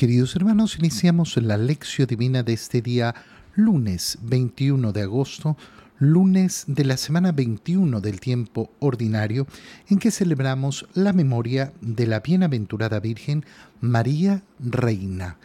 Queridos hermanos, iniciamos la lección divina de este día lunes 21 de agosto, lunes de la semana 21 del tiempo ordinario, en que celebramos la memoria de la bienaventurada Virgen María Reina.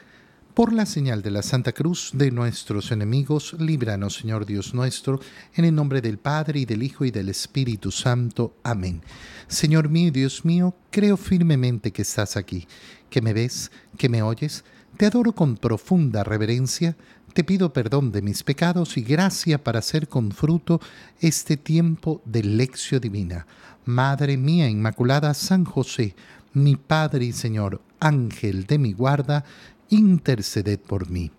Por la señal de la Santa Cruz de nuestros enemigos, líbranos, Señor Dios nuestro, en el nombre del Padre y del Hijo y del Espíritu Santo. Amén. Señor mío Dios mío, creo firmemente que estás aquí, que me ves, que me oyes. Te adoro con profunda reverencia, te pido perdón de mis pecados y gracia para hacer con fruto este tiempo de lección divina. Madre mía Inmaculada, San José, mi Padre y Señor, Ángel de mi guarda, interceded por mí.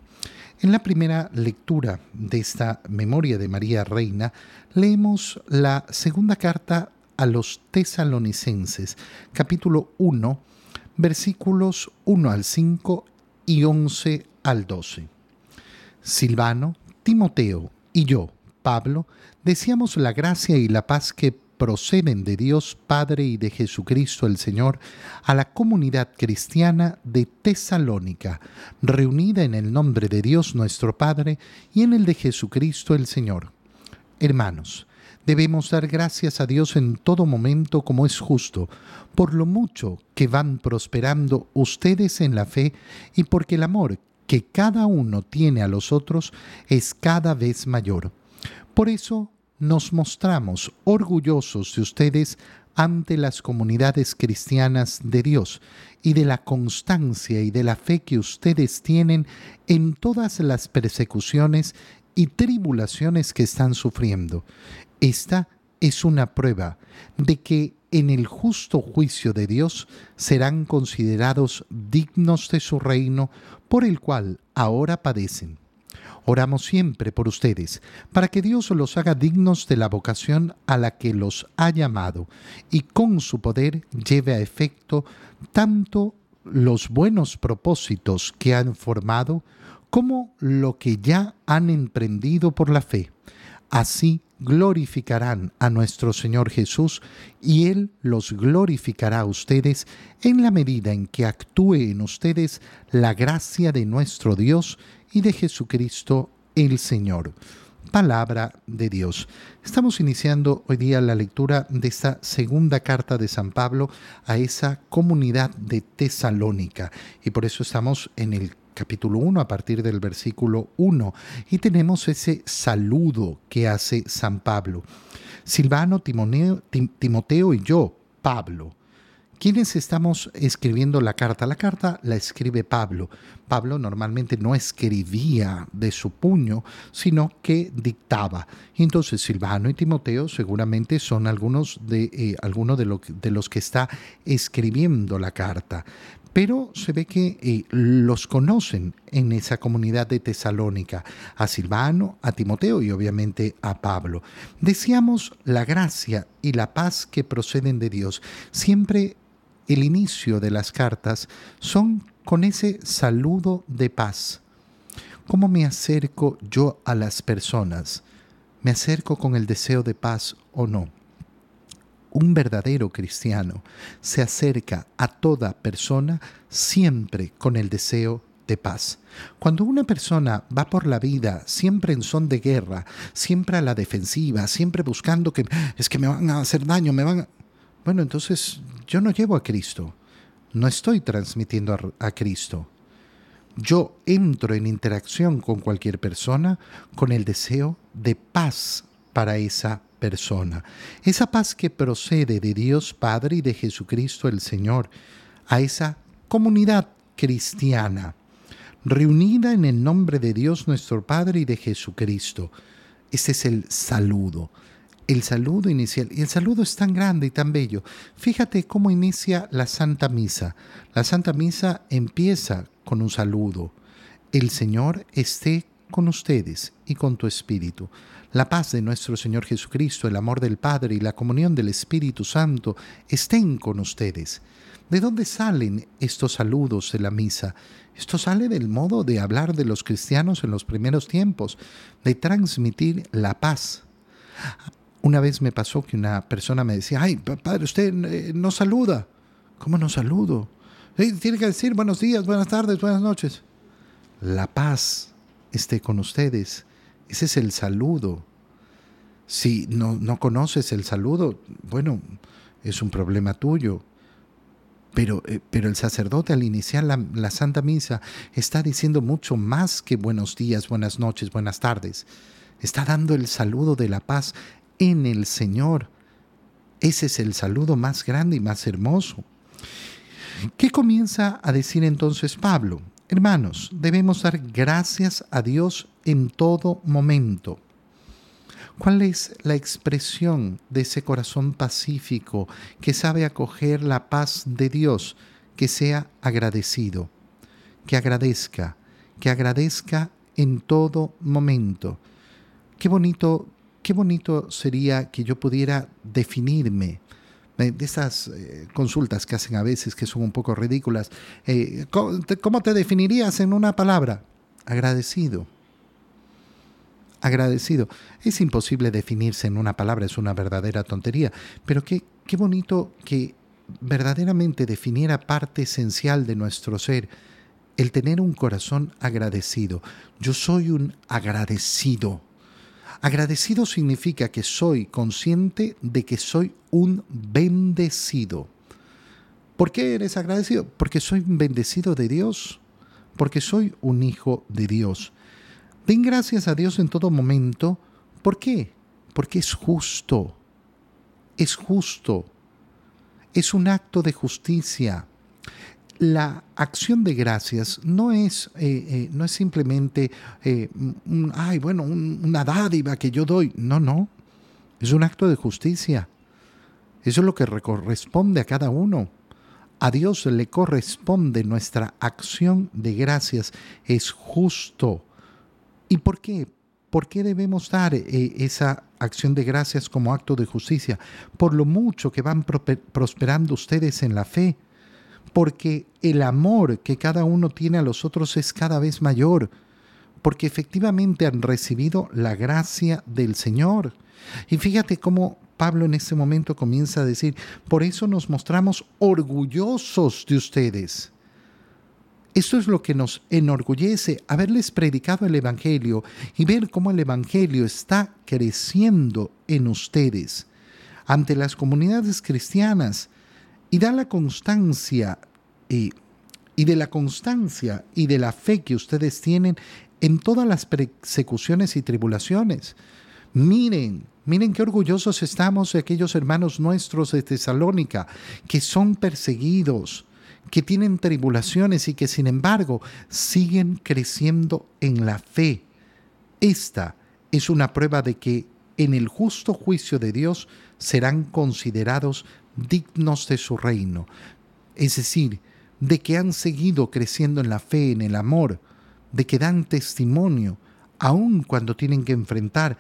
En la primera lectura de esta memoria de María Reina, leemos la segunda carta a los tesalonicenses, capítulo 1, versículos 1 al 5 y 11 al 12. Silvano, Timoteo y yo, Pablo, deseamos la gracia y la paz que proceden de Dios Padre y de Jesucristo el Señor a la comunidad cristiana de Tesalónica, reunida en el nombre de Dios nuestro Padre y en el de Jesucristo el Señor. Hermanos, debemos dar gracias a Dios en todo momento como es justo, por lo mucho que van prosperando ustedes en la fe y porque el amor que cada uno tiene a los otros es cada vez mayor. Por eso nos mostramos orgullosos de ustedes ante las comunidades cristianas de Dios y de la constancia y de la fe que ustedes tienen en todas las persecuciones y tribulaciones que están sufriendo. Esta es una prueba de que en el justo juicio de Dios serán considerados dignos de su reino por el cual ahora padecen. Oramos siempre por ustedes, para que Dios los haga dignos de la vocación a la que los ha llamado y con su poder lleve a efecto tanto los buenos propósitos que han formado como lo que ya han emprendido por la fe. Así glorificarán a nuestro Señor Jesús y Él los glorificará a ustedes en la medida en que actúe en ustedes la gracia de nuestro Dios y de Jesucristo el Señor. Palabra de Dios. Estamos iniciando hoy día la lectura de esta segunda carta de San Pablo a esa comunidad de Tesalónica y por eso estamos en el capítulo 1 a partir del versículo 1 y tenemos ese saludo que hace San Pablo. Silvano, Timoteo y yo, Pablo. ¿Quiénes estamos escribiendo la carta? La carta la escribe Pablo. Pablo normalmente no escribía de su puño, sino que dictaba. Entonces Silvano y Timoteo seguramente son algunos de, eh, de, de los que está escribiendo la carta pero se ve que eh, los conocen en esa comunidad de Tesalónica, a Silvano, a Timoteo y obviamente a Pablo. Decíamos la gracia y la paz que proceden de Dios. Siempre el inicio de las cartas son con ese saludo de paz. ¿Cómo me acerco yo a las personas? ¿Me acerco con el deseo de paz o no? Un verdadero cristiano se acerca a toda persona siempre con el deseo de paz. Cuando una persona va por la vida siempre en son de guerra, siempre a la defensiva, siempre buscando que es que me van a hacer daño, me van a... Bueno, entonces yo no llevo a Cristo, no estoy transmitiendo a, a Cristo. Yo entro en interacción con cualquier persona con el deseo de paz para esa persona. Esa paz que procede de Dios Padre y de Jesucristo el Señor a esa comunidad cristiana, reunida en el nombre de Dios nuestro Padre y de Jesucristo. Este es el saludo, el saludo inicial. Y el saludo es tan grande y tan bello. Fíjate cómo inicia la Santa Misa. La Santa Misa empieza con un saludo. El Señor esté con ustedes y con tu espíritu. La paz de nuestro Señor Jesucristo, el amor del Padre y la comunión del Espíritu Santo estén con ustedes. ¿De dónde salen estos saludos de la misa? Esto sale del modo de hablar de los cristianos en los primeros tiempos, de transmitir la paz. Una vez me pasó que una persona me decía, ay, padre, usted eh, no saluda. ¿Cómo no saludo? Tiene que decir buenos días, buenas tardes, buenas noches. La paz esté con ustedes. Ese es el saludo. Si no, no conoces el saludo, bueno, es un problema tuyo. Pero, eh, pero, el sacerdote al iniciar la, la, Santa Misa está diciendo mucho más que buenos días, buenas noches, buenas tardes. Está dando el saludo de la paz en el Señor. Ese es el saludo más grande y más hermoso. ¿Qué comienza a decir entonces Pablo? Hermanos, debemos dar gracias a Dios en todo momento. ¿Cuál es la expresión de ese corazón pacífico que sabe acoger la paz de Dios? Que sea agradecido, que agradezca, que agradezca en todo momento. Qué bonito, qué bonito sería que yo pudiera definirme de esas eh, consultas que hacen a veces que son un poco ridículas. Eh, ¿Cómo te definirías en una palabra? Agradecido. Agradecido. Es imposible definirse en una palabra, es una verdadera tontería, pero qué, qué bonito que verdaderamente definiera parte esencial de nuestro ser, el tener un corazón agradecido. Yo soy un agradecido. Agradecido significa que soy consciente de que soy un bendecido. ¿Por qué eres agradecido? Porque soy un bendecido de Dios, porque soy un hijo de Dios. Den gracias a Dios en todo momento. ¿Por qué? Porque es justo. Es justo. Es un acto de justicia la acción de gracias no es, eh, eh, no es simplemente, eh, ay, bueno, una dádiva que yo doy. No, no. Es un acto de justicia. Eso es lo que corresponde a cada uno. A Dios le corresponde nuestra acción de gracias. Es justo. ¿Y por qué? ¿Por qué debemos dar esa acción de gracias como acto de justicia? Por lo mucho que van prosperando ustedes en la fe porque el amor que cada uno tiene a los otros es cada vez mayor, porque efectivamente han recibido la gracia del Señor. Y fíjate cómo Pablo en este momento comienza a decir, por eso nos mostramos orgullosos de ustedes. Esto es lo que nos enorgullece, haberles predicado el Evangelio y ver cómo el Evangelio está creciendo en ustedes. Ante las comunidades cristianas, y da la constancia y, de la constancia y de la fe que ustedes tienen en todas las persecuciones y tribulaciones. Miren, miren qué orgullosos estamos de aquellos hermanos nuestros de Tesalónica que son perseguidos, que tienen tribulaciones y que sin embargo siguen creciendo en la fe. Esta es una prueba de que en el justo juicio de Dios serán considerados dignos de su reino, es decir, de que han seguido creciendo en la fe, en el amor, de que dan testimonio, aun cuando tienen que enfrentar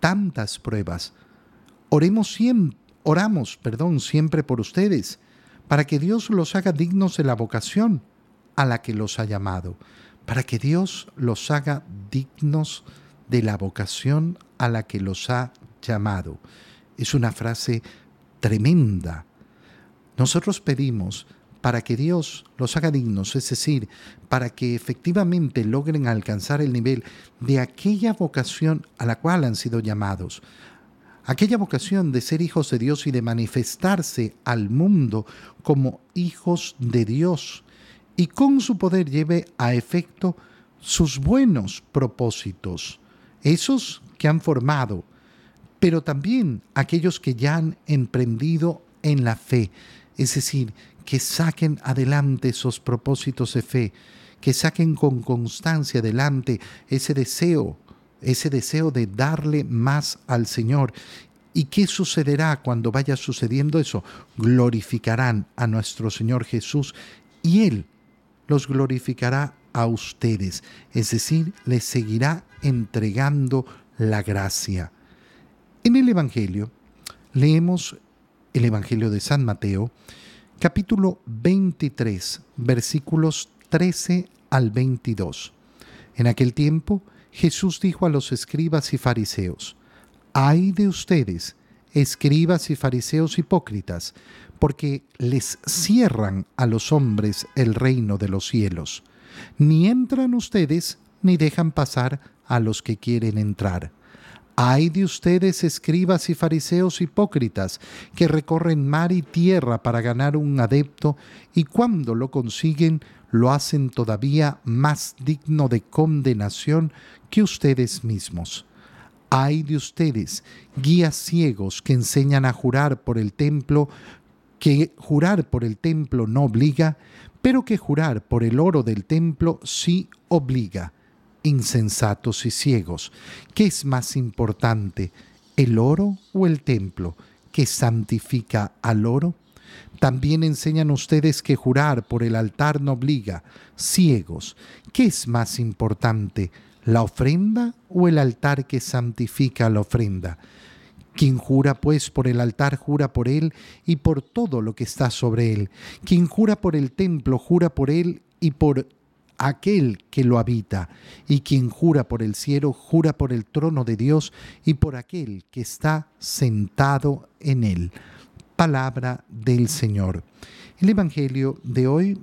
tantas pruebas. Oremos siempre, oramos, perdón, siempre por ustedes, para que Dios los haga dignos de la vocación a la que los ha llamado, para que Dios los haga dignos de la vocación a la que los ha llamado. Es una frase tremenda. Nosotros pedimos para que Dios los haga dignos, es decir, para que efectivamente logren alcanzar el nivel de aquella vocación a la cual han sido llamados, aquella vocación de ser hijos de Dios y de manifestarse al mundo como hijos de Dios, y con su poder lleve a efecto sus buenos propósitos, esos que han formado, pero también aquellos que ya han emprendido en la fe, es decir, que saquen adelante esos propósitos de fe, que saquen con constancia adelante ese deseo, ese deseo de darle más al Señor. ¿Y qué sucederá cuando vaya sucediendo eso? Glorificarán a nuestro Señor Jesús y Él los glorificará a ustedes, es decir, les seguirá entregando la gracia. En el Evangelio leemos el Evangelio de San Mateo, capítulo 23, versículos 13 al 22. En aquel tiempo Jesús dijo a los escribas y fariseos, Ay de ustedes, escribas y fariseos hipócritas, porque les cierran a los hombres el reino de los cielos. Ni entran ustedes, ni dejan pasar a los que quieren entrar. Hay de ustedes, escribas y fariseos hipócritas, que recorren mar y tierra para ganar un adepto, y cuando lo consiguen, lo hacen todavía más digno de condenación que ustedes mismos. Hay de ustedes, guías ciegos que enseñan a jurar por el templo, que jurar por el templo no obliga, pero que jurar por el oro del templo sí obliga insensatos y ciegos. ¿Qué es más importante, el oro o el templo que santifica al oro? También enseñan ustedes que jurar por el altar no obliga. Ciegos, ¿qué es más importante, la ofrenda o el altar que santifica la ofrenda? Quien jura pues por el altar jura por él y por todo lo que está sobre él. Quien jura por el templo jura por él y por aquel que lo habita, y quien jura por el cielo, jura por el trono de Dios y por aquel que está sentado en él. Palabra del Señor. El Evangelio de hoy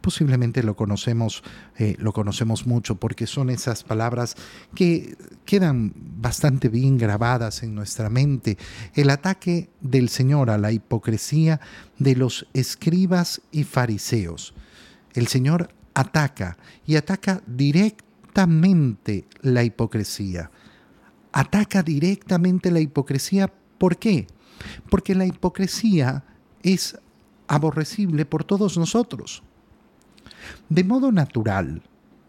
posiblemente lo conocemos, eh, lo conocemos mucho porque son esas palabras que quedan bastante bien grabadas en nuestra mente. El ataque del Señor a la hipocresía de los escribas y fariseos. El Señor ataca y ataca directamente la hipocresía. Ataca directamente la hipocresía. ¿Por qué? Porque la hipocresía es aborrecible por todos nosotros. De modo natural,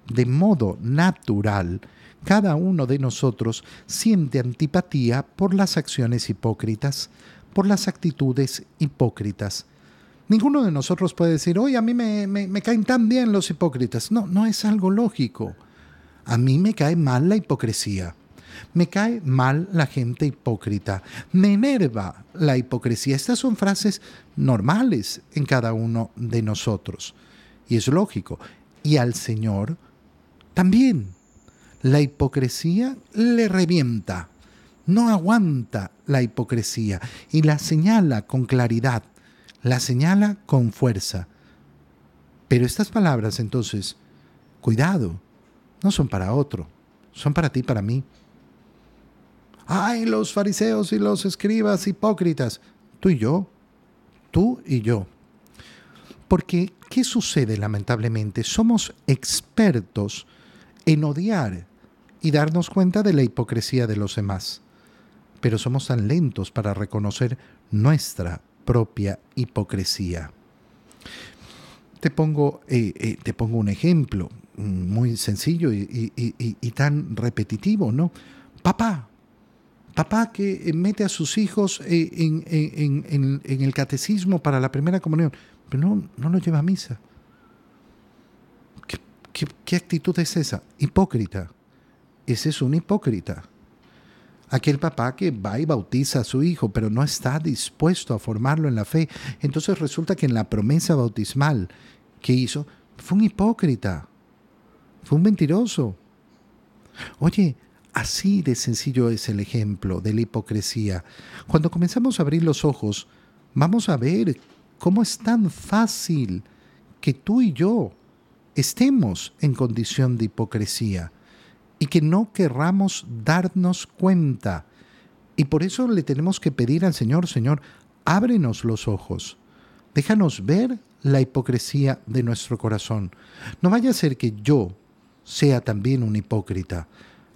de modo natural, cada uno de nosotros siente antipatía por las acciones hipócritas, por las actitudes hipócritas. Ninguno de nosotros puede decir, oye, a mí me, caen tan bien los hipócritas. No, no es algo lógico. A mí me cae mal la hipocresía. Me cae mal la gente hipócrita. Me enerva la hipocresía. Estas son frases normales en cada uno de nosotros. Y es lógico. Y al Señor también. La hipocresía le revienta. No aguanta la hipocresía y la señala con claridad la señala con fuerza. Pero estas palabras entonces, cuidado, no son para otro, son para ti, para mí. Ay, los fariseos y los escribas hipócritas, tú y yo, tú y yo. Porque, ¿qué sucede lamentablemente? Somos expertos en odiar y darnos cuenta de la hipocresía de los demás, pero somos tan lentos para reconocer nuestra propia hipocresía. Te pongo, eh, eh, te pongo un ejemplo muy sencillo y, tan repetitivo, ¿no? Papá, papá que mete a sus hijos eh, en, el catecismo para la primera comunión, pero no, no lo lleva a misa. qué actitud es esa? Hipócrita. Ese es un hipócrita aquel papá que va y bautiza a su hijo, pero no está dispuesto a formarlo en la fe. Entonces resulta que en la promesa bautismal que hizo, fue un hipócrita, fue un mentiroso. Oye, así de sencillo es el ejemplo de la hipocresía. Cuando comenzamos a abrir los ojos, vamos a ver cómo es tan fácil que tú y yo estemos en condición de hipocresía y que no querramos darnos cuenta. Y por eso le tenemos que pedir al Señor, Señor, ábrenos los ojos, déjanos ver la hipocresía de nuestro corazón. No vaya a ser que yo sea también un hipócrita.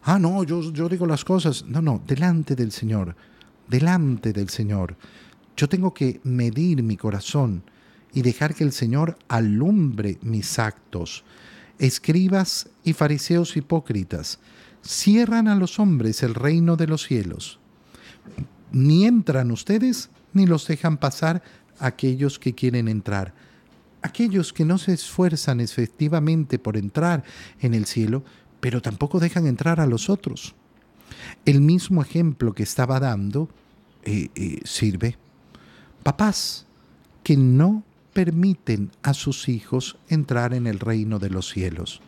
Ah, no, yo, yo digo las cosas. No, no, delante del Señor, delante del Señor. Yo tengo que medir mi corazón y dejar que el Señor alumbre mis actos escribas y fariseos hipócritas, cierran a los hombres el reino de los cielos. Ni entran ustedes, ni los dejan pasar aquellos que quieren entrar. Aquellos que no se esfuerzan efectivamente por entrar en el cielo, pero tampoco dejan entrar a los otros. El mismo ejemplo que estaba dando eh, eh, sirve. Papás que no permiten a sus hijos entrar en el reino de los cielos.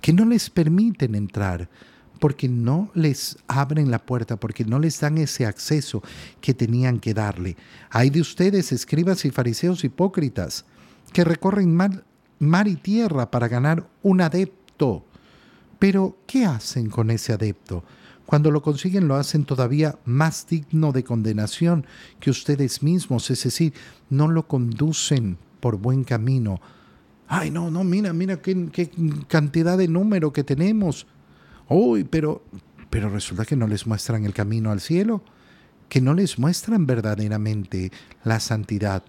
Que no les permiten entrar porque no les abren la puerta, porque no les dan ese acceso que tenían que darle. Hay de ustedes, escribas y fariseos hipócritas, que recorren mar, mar y tierra para ganar un adepto. Pero, ¿qué hacen con ese adepto? Cuando lo consiguen lo hacen todavía más digno de condenación que ustedes mismos, es decir, no lo conducen por buen camino. Ay, no, no, mira, mira qué, cantidad de número que tenemos. Uy, pero, pero resulta que no les muestran el camino al cielo, que no les muestran verdaderamente la santidad.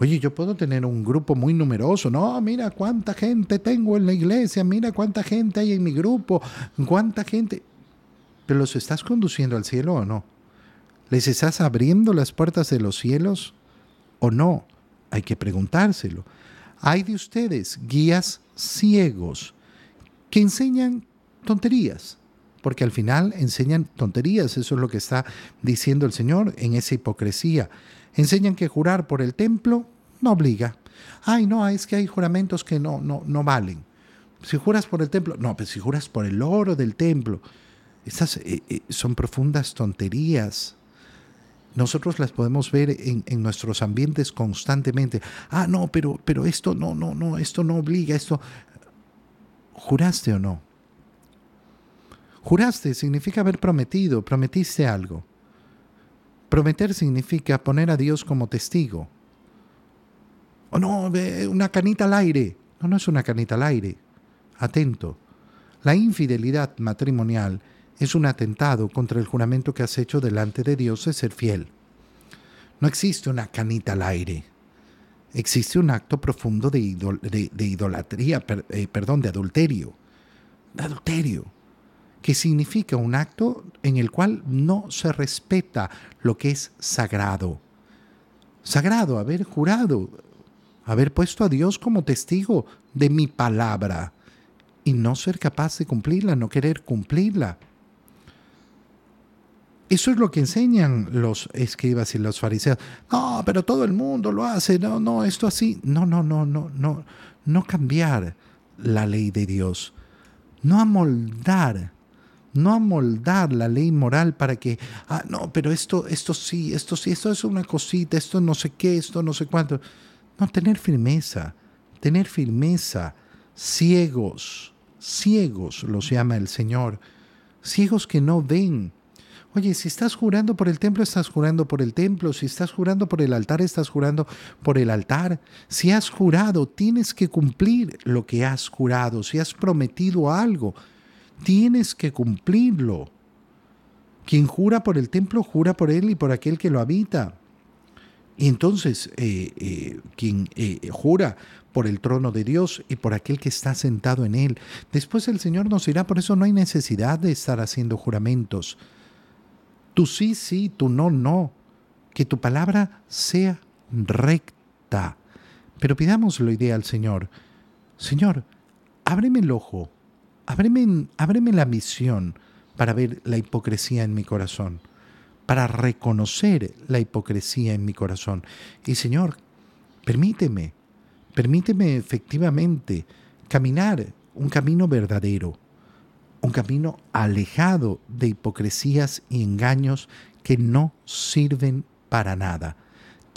Oye, yo puedo tener un grupo muy numeroso. No, mira cuánta gente tengo en la iglesia, mira cuánta gente hay en mi grupo, cuánta gente. Pero los estás conduciendo al cielo o no? ¿Les estás abriendo las puertas de los cielos o no? Hay que preguntárselo. Hay de ustedes guías ciegos que enseñan tonterías, porque al final enseñan tonterías, eso es lo que está diciendo el Señor en esa hipocresía. Enseñan que jurar por el templo no obliga. Ay, no, es que hay juramentos que no, no, no valen. Si juras por el templo, no, pero si juras por el oro del templo, estas eh, eh, son profundas tonterías. Nosotros las podemos ver en, en, nuestros ambientes constantemente. Ah, no, pero, pero esto no, no, no, esto no obliga, esto. ¿Juraste o no? Juraste significa haber prometido, prometiste algo. Prometer significa poner a Dios como testigo. O no, una canita al aire. No, no es una canita al aire. Atento. La infidelidad matrimonial es un atentado contra el juramento que has hecho delante de Dios de ser fiel. No existe una canita al aire. Existe un acto profundo de, idolatría, eh, perdón, de adulterio. De adulterio que significa un acto en el cual no se respeta lo que es sagrado. Sagrado, haber jurado, haber puesto a Dios como testigo de mi palabra y no ser capaz de cumplirla, no querer cumplirla. Eso es lo que enseñan los escribas y los fariseos. No, pero todo el mundo lo hace. No, no, esto así. No, no, no, no, no. No cambiar la ley de Dios. No amoldar no amoldar la ley moral para que, ah, no, pero esto, esto sí, esto sí, esto es una cosita, esto no sé qué, esto no sé cuánto. No, tener firmeza, tener firmeza, ciegos, ciegos los llama el Señor, ciegos que no ven. Oye, si estás jurando por el templo, estás jurando por el templo. Si estás jurando por el altar, estás jurando por el altar. Si has jurado, tienes que cumplir lo que has jurado. Si has prometido algo, tienes que cumplirlo. Quien jura por el templo, jura por él y por aquel que lo habita. Y entonces, eh, eh, quien eh, jura por el trono de Dios y por aquel que está sentado en él, después el Señor nos dirá, por eso no hay necesidad de estar haciendo juramentos. Tú sí, sí, tú no, no. Que tu palabra sea recta. Pero pidamos la idea al Señor. Señor, ábreme el ojo ábreme, la misión para ver la hipocresía en mi corazón, para reconocer la hipocresía en mi corazón. Y Señor, permíteme, permíteme efectivamente caminar un camino verdadero, un camino alejado de hipocresías y engaños que no sirven para nada